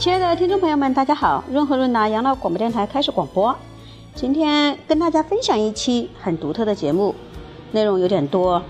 亲爱的听众朋友们，大家好！润和润达养老广播电台开始广播。今天跟大家分享一期很独特的节目，内容有点多，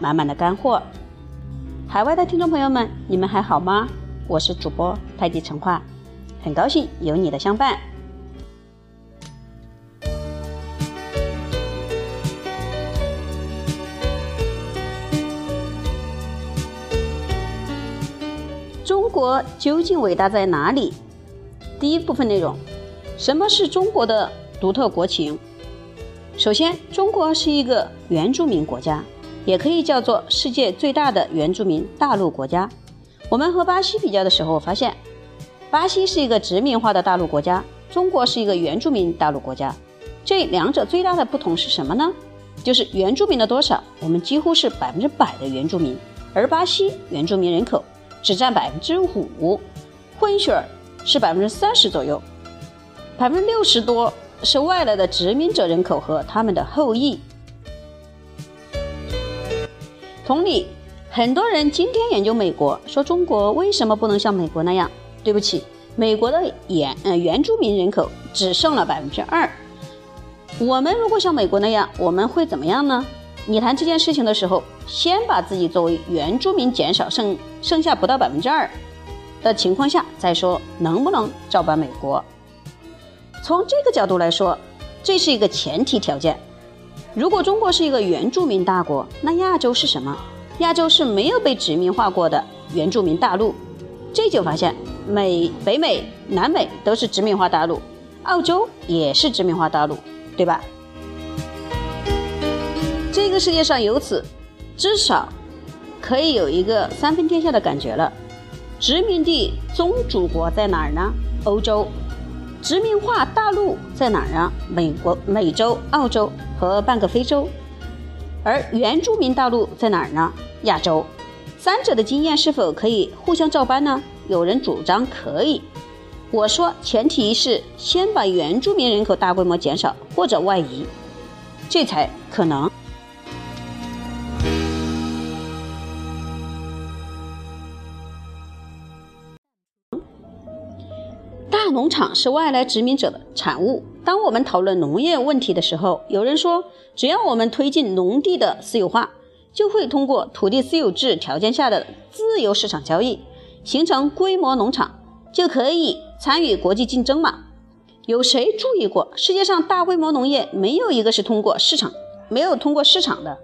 满满的干货。海外的听众朋友们，你们还好吗？我是主播太极陈化，很高兴有你的相伴。国究竟伟大在哪里？第一部分内容：什么是中国的独特国情？首先，中国是一个原住民国家，也可以叫做世界最大的原住民大陆国家。我们和巴西比较的时候，发现巴西是一个殖民化的大陆国家，中国是一个原住民大陆国家。这两者最大的不同是什么呢？就是原住民的多少，我们几乎是百分之百的原住民，而巴西原住民人口。只占百分之五，混血儿是百分之三十左右，百分之六十多是外来的殖民者人口和他们的后裔。同理，很多人今天研究美国，说中国为什么不能像美国那样？对不起，美国的原呃原住民人口只剩了百分之二，我们如果像美国那样，我们会怎么样呢？你谈这件事情的时候，先把自己作为原住民减少剩剩下不到百分之二的情况下再说能不能照搬美国。从这个角度来说，这是一个前提条件。如果中国是一个原住民大国，那亚洲是什么？亚洲是没有被殖民化过的原住民大陆。这就发现美、北美、南美都是殖民化大陆，澳洲也是殖民化大陆，对吧？这个世界上由此，至少可以有一个三分天下的感觉了。殖民地宗主国在哪儿呢？欧洲。殖民化大陆在哪儿呢？美国、美洲、澳洲和半个非洲。而原住民大陆在哪儿呢？亚洲。三者的经验是否可以互相照搬呢？有人主张可以。我说前提是先把原住民人口大规模减少或者外移，这才可能。农场是外来殖民者的产物。当我们讨论农业问题的时候，有人说，只要我们推进农地的私有化，就会通过土地私有制条件下的自由市场交易，形成规模农场，就可以参与国际竞争嘛？有谁注意过，世界上大规模农业没有一个是通过市场，没有通过市场的？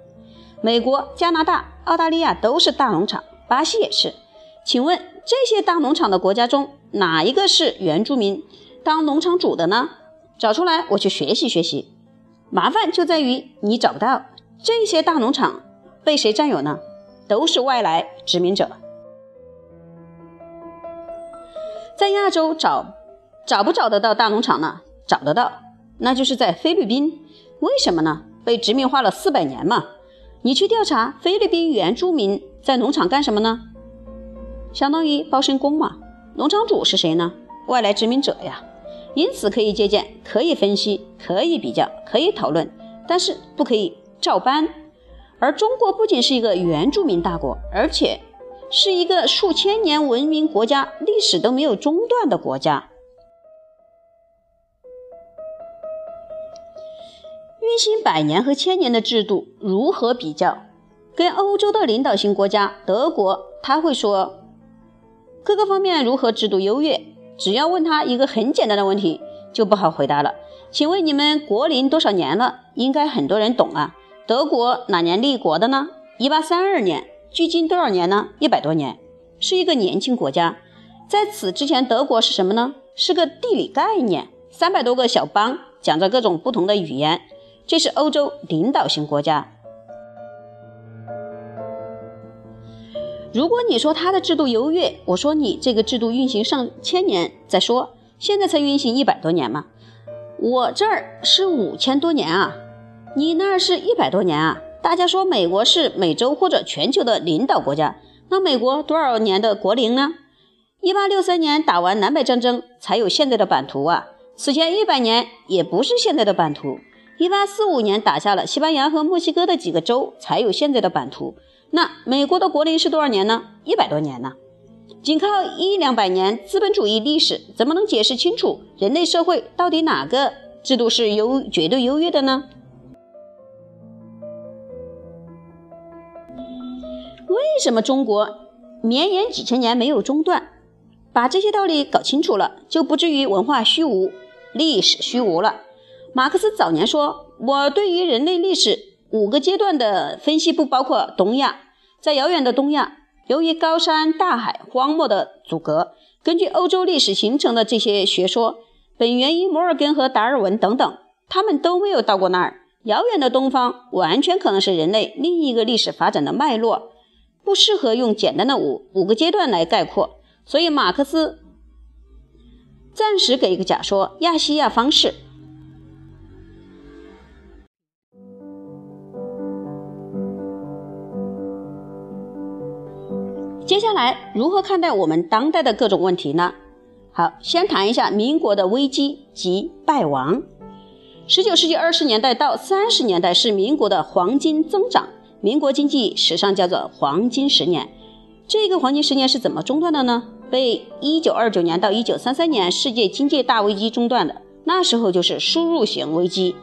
美国、加拿大、澳大利亚都是大农场，巴西也是。请问这些大农场的国家中，哪一个是原住民当农场主的呢？找出来，我去学习学习。麻烦就在于你找不到这些大农场被谁占有呢？都是外来殖民者。在亚洲找找不找得到大农场呢？找得到，那就是在菲律宾。为什么呢？被殖民化了四百年嘛。你去调查菲律宾原住民在农场干什么呢？相当于包身工嘛。农场主是谁呢？外来殖民者呀，因此可以借鉴，可以分析，可以比较，可以讨论，但是不可以照搬。而中国不仅是一个原住民大国，而且是一个数千年文明国家，历史都没有中断的国家。运行百年和千年的制度如何比较？跟欧洲的领导型国家德国，他会说。各个方面如何制度优越？只要问他一个很简单的问题，就不好回答了。请问你们国龄多少年了？应该很多人懂啊。德国哪年立国的呢？一八三二年，距今多少年呢？一百多年，是一个年轻国家。在此之前，德国是什么呢？是个地理概念，三百多个小邦，讲着各种不同的语言。这是欧洲领导型国家。如果你说他的制度优越，我说你这个制度运行上千年再说，现在才运行一百多年嘛，我这儿是五千多年啊，你那儿是一百多年啊。大家说美国是美洲或者全球的领导国家，那美国多少年的国龄呢？一八六三年打完南北战争才有现在的版图啊，此前一百年也不是现在的版图。一八四五年打下了西班牙和墨西哥的几个州才有现在的版图。那美国的国龄是多少年呢？一百多年呢。仅靠一两百年资本主义历史，怎么能解释清楚人类社会到底哪个制度是优绝对优越的呢？为什么中国绵延几千年没有中断？把这些道理搞清楚了，就不至于文化虚无、历史虚无了。马克思早年说：“我对于人类历史五个阶段的分析不包括东亚，在遥远的东亚。”由于高山、大海、荒漠的阻隔，根据欧洲历史形成的这些学说，本源于摩尔根和达尔文等等，他们都没有到过那儿。遥远的东方完全可能是人类另一个历史发展的脉络，不适合用简单的五五个阶段来概括。所以，马克思暂时给一个假说：亚细亚方式。接下来如何看待我们当代的各种问题呢？好，先谈一下民国的危机及败亡。十九世纪二十年代到三十年代是民国的黄金增长，民国经济史上叫做黄金十年。这个黄金十年是怎么中断的呢？被一九二九年到一九三三年世界经济大危机中断的，那时候就是输入型危机。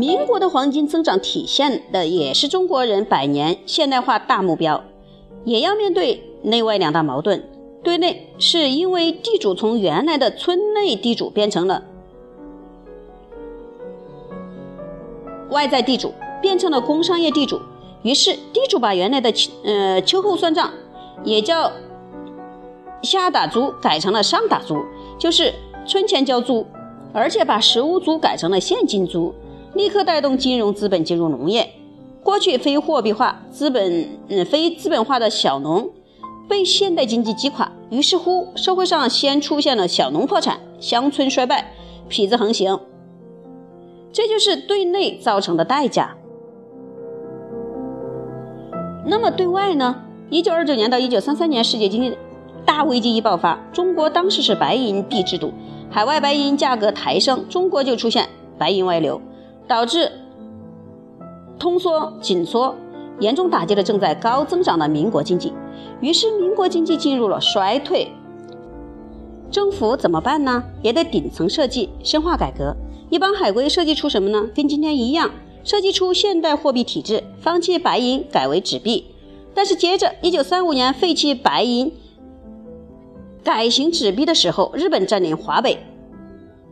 民国的黄金增长体现的也是中国人百年现代化大目标，也要面对内外两大矛盾。对内是因为地主从原来的村内地主变成了外在地主，变成了工商业地主，于是地主把原来的呃秋后算账，也叫下打租，改成了上打租，就是村前交租，而且把实物租改成了现金租。立刻带动金融资本进入农业。过去非货币化、资本嗯非资本化的小农被现代经济击垮，于是乎社会上先出现了小农破产、乡村衰败、痞子横行，这就是对内造成的代价。那么对外呢？一九二九年到一九三三年世界经济大危机一爆发，中国当时是白银币制度，海外白银价格抬升，中国就出现白银外流。导致通缩紧缩，严重打击了正在高增长的民国经济，于是民国经济进入了衰退。政府怎么办呢？也得顶层设计，深化改革。一帮海归设计出什么呢？跟今天一样，设计出现代货币体制，放弃白银，改为纸币。但是接着，一九三五年废弃白银，改行纸币的时候，日本占领华北，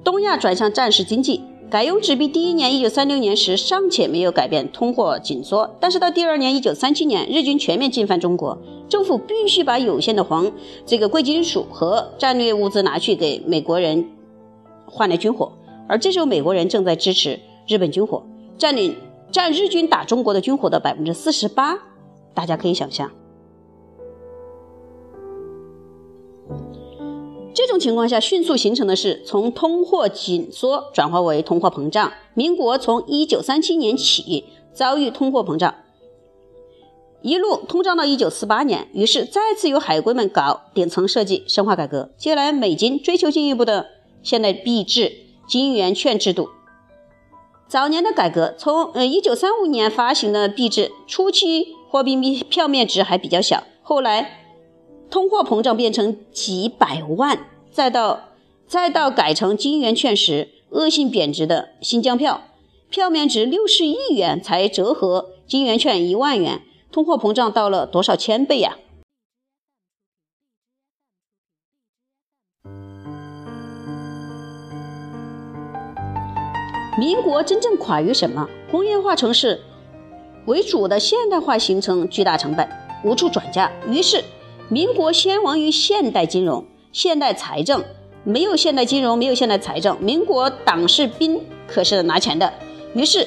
东亚转向战时经济。改用纸币第一年，一九三六年时尚且没有改变通货紧缩，但是到第二年，一九三七年，日军全面进犯中国，政府必须把有限的黄这个贵金属和战略物资拿去给美国人换来军火，而这时候美国人正在支持日本军火，占领占日军打中国的军火的百分之四十八，大家可以想象。这种情况下，迅速形成的是从通货紧缩转化为通货膨胀。民国从一九三七年起遭遇通货膨胀，一路通胀到一九四八年，于是再次由海归们搞顶层设计、深化改革。接下来，美金追求进一步的现代币制、金圆券制度。早年的改革，从呃一九三五年发行的币制初期，货币票面值还比较小，后来。通货膨胀变成几百万，再到再到改成金圆券时，恶性贬值的新疆票，票面值六十亿元才折合金圆券一万元，通货膨胀到了多少千倍呀？民国真正垮于什么？工业化城市为主的现代化形成巨大成本，无处转嫁，于是。民国先亡于现代金融、现代财政，没有现代金融，没有现代财政，民国党士兵可是拿钱的，于是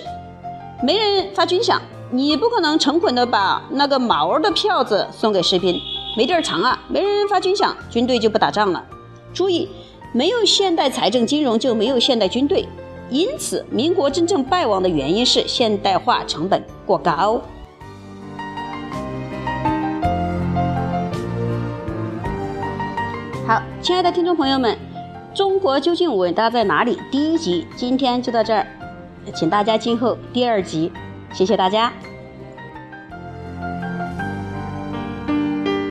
没人发军饷，你不可能成捆的把那个毛的票子送给士兵，没地儿藏啊，没人发军饷，军队就不打仗了。注意，没有现代财政金融就没有现代军队，因此民国真正败亡的原因是现代化成本过高。好，亲爱的听众朋友们，中国究竟伟大在哪里？第一集今天就到这儿，请大家今后第二集，谢谢大家。